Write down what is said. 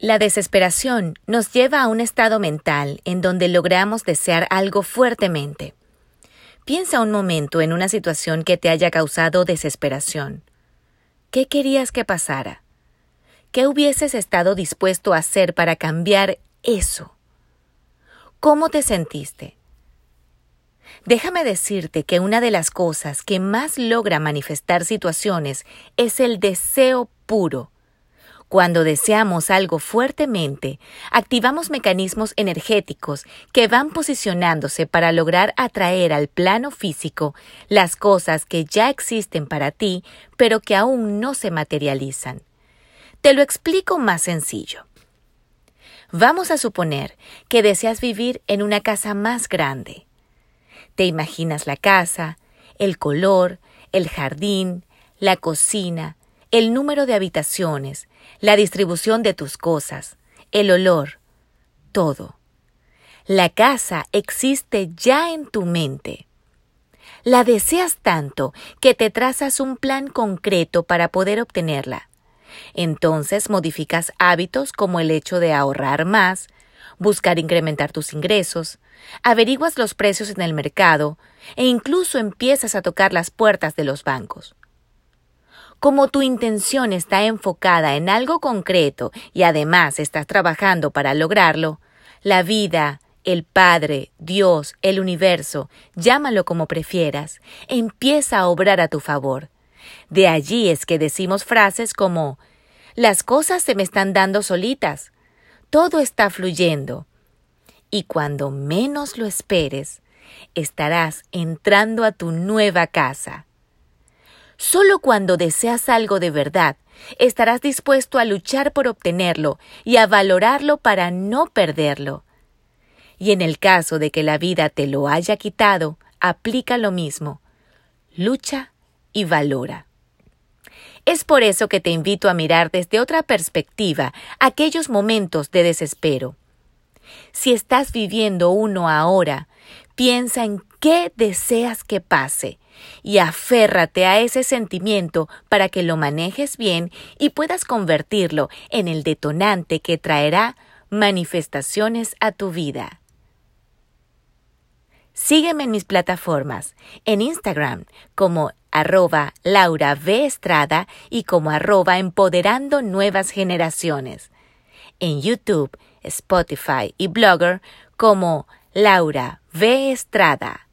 La desesperación nos lleva a un estado mental en donde logramos desear algo fuertemente. Piensa un momento en una situación que te haya causado desesperación. ¿Qué querías que pasara? ¿Qué hubieses estado dispuesto a hacer para cambiar eso? ¿Cómo te sentiste? Déjame decirte que una de las cosas que más logra manifestar situaciones es el deseo puro. Cuando deseamos algo fuertemente, activamos mecanismos energéticos que van posicionándose para lograr atraer al plano físico las cosas que ya existen para ti, pero que aún no se materializan. Te lo explico más sencillo. Vamos a suponer que deseas vivir en una casa más grande. Te imaginas la casa, el color, el jardín, la cocina, el número de habitaciones, la distribución de tus cosas, el olor, todo. La casa existe ya en tu mente. La deseas tanto que te trazas un plan concreto para poder obtenerla. Entonces modificas hábitos como el hecho de ahorrar más, buscar incrementar tus ingresos, averiguas los precios en el mercado e incluso empiezas a tocar las puertas de los bancos. Como tu intención está enfocada en algo concreto y además estás trabajando para lograrlo, la vida, el Padre, Dios, el universo, llámalo como prefieras, empieza a obrar a tu favor. De allí es que decimos frases como las cosas se me están dando solitas, todo está fluyendo. Y cuando menos lo esperes, estarás entrando a tu nueva casa. Solo cuando deseas algo de verdad, estarás dispuesto a luchar por obtenerlo y a valorarlo para no perderlo. Y en el caso de que la vida te lo haya quitado, aplica lo mismo. Lucha y valora. Es por eso que te invito a mirar desde otra perspectiva aquellos momentos de desespero. Si estás viviendo uno ahora, piensa en qué deseas que pase y aférrate a ese sentimiento para que lo manejes bien y puedas convertirlo en el detonante que traerá manifestaciones a tu vida. Sígueme en mis plataformas, en Instagram como arroba Laura V. Estrada y como arroba Empoderando Nuevas Generaciones. En YouTube, Spotify y Blogger como Laura V. Estrada.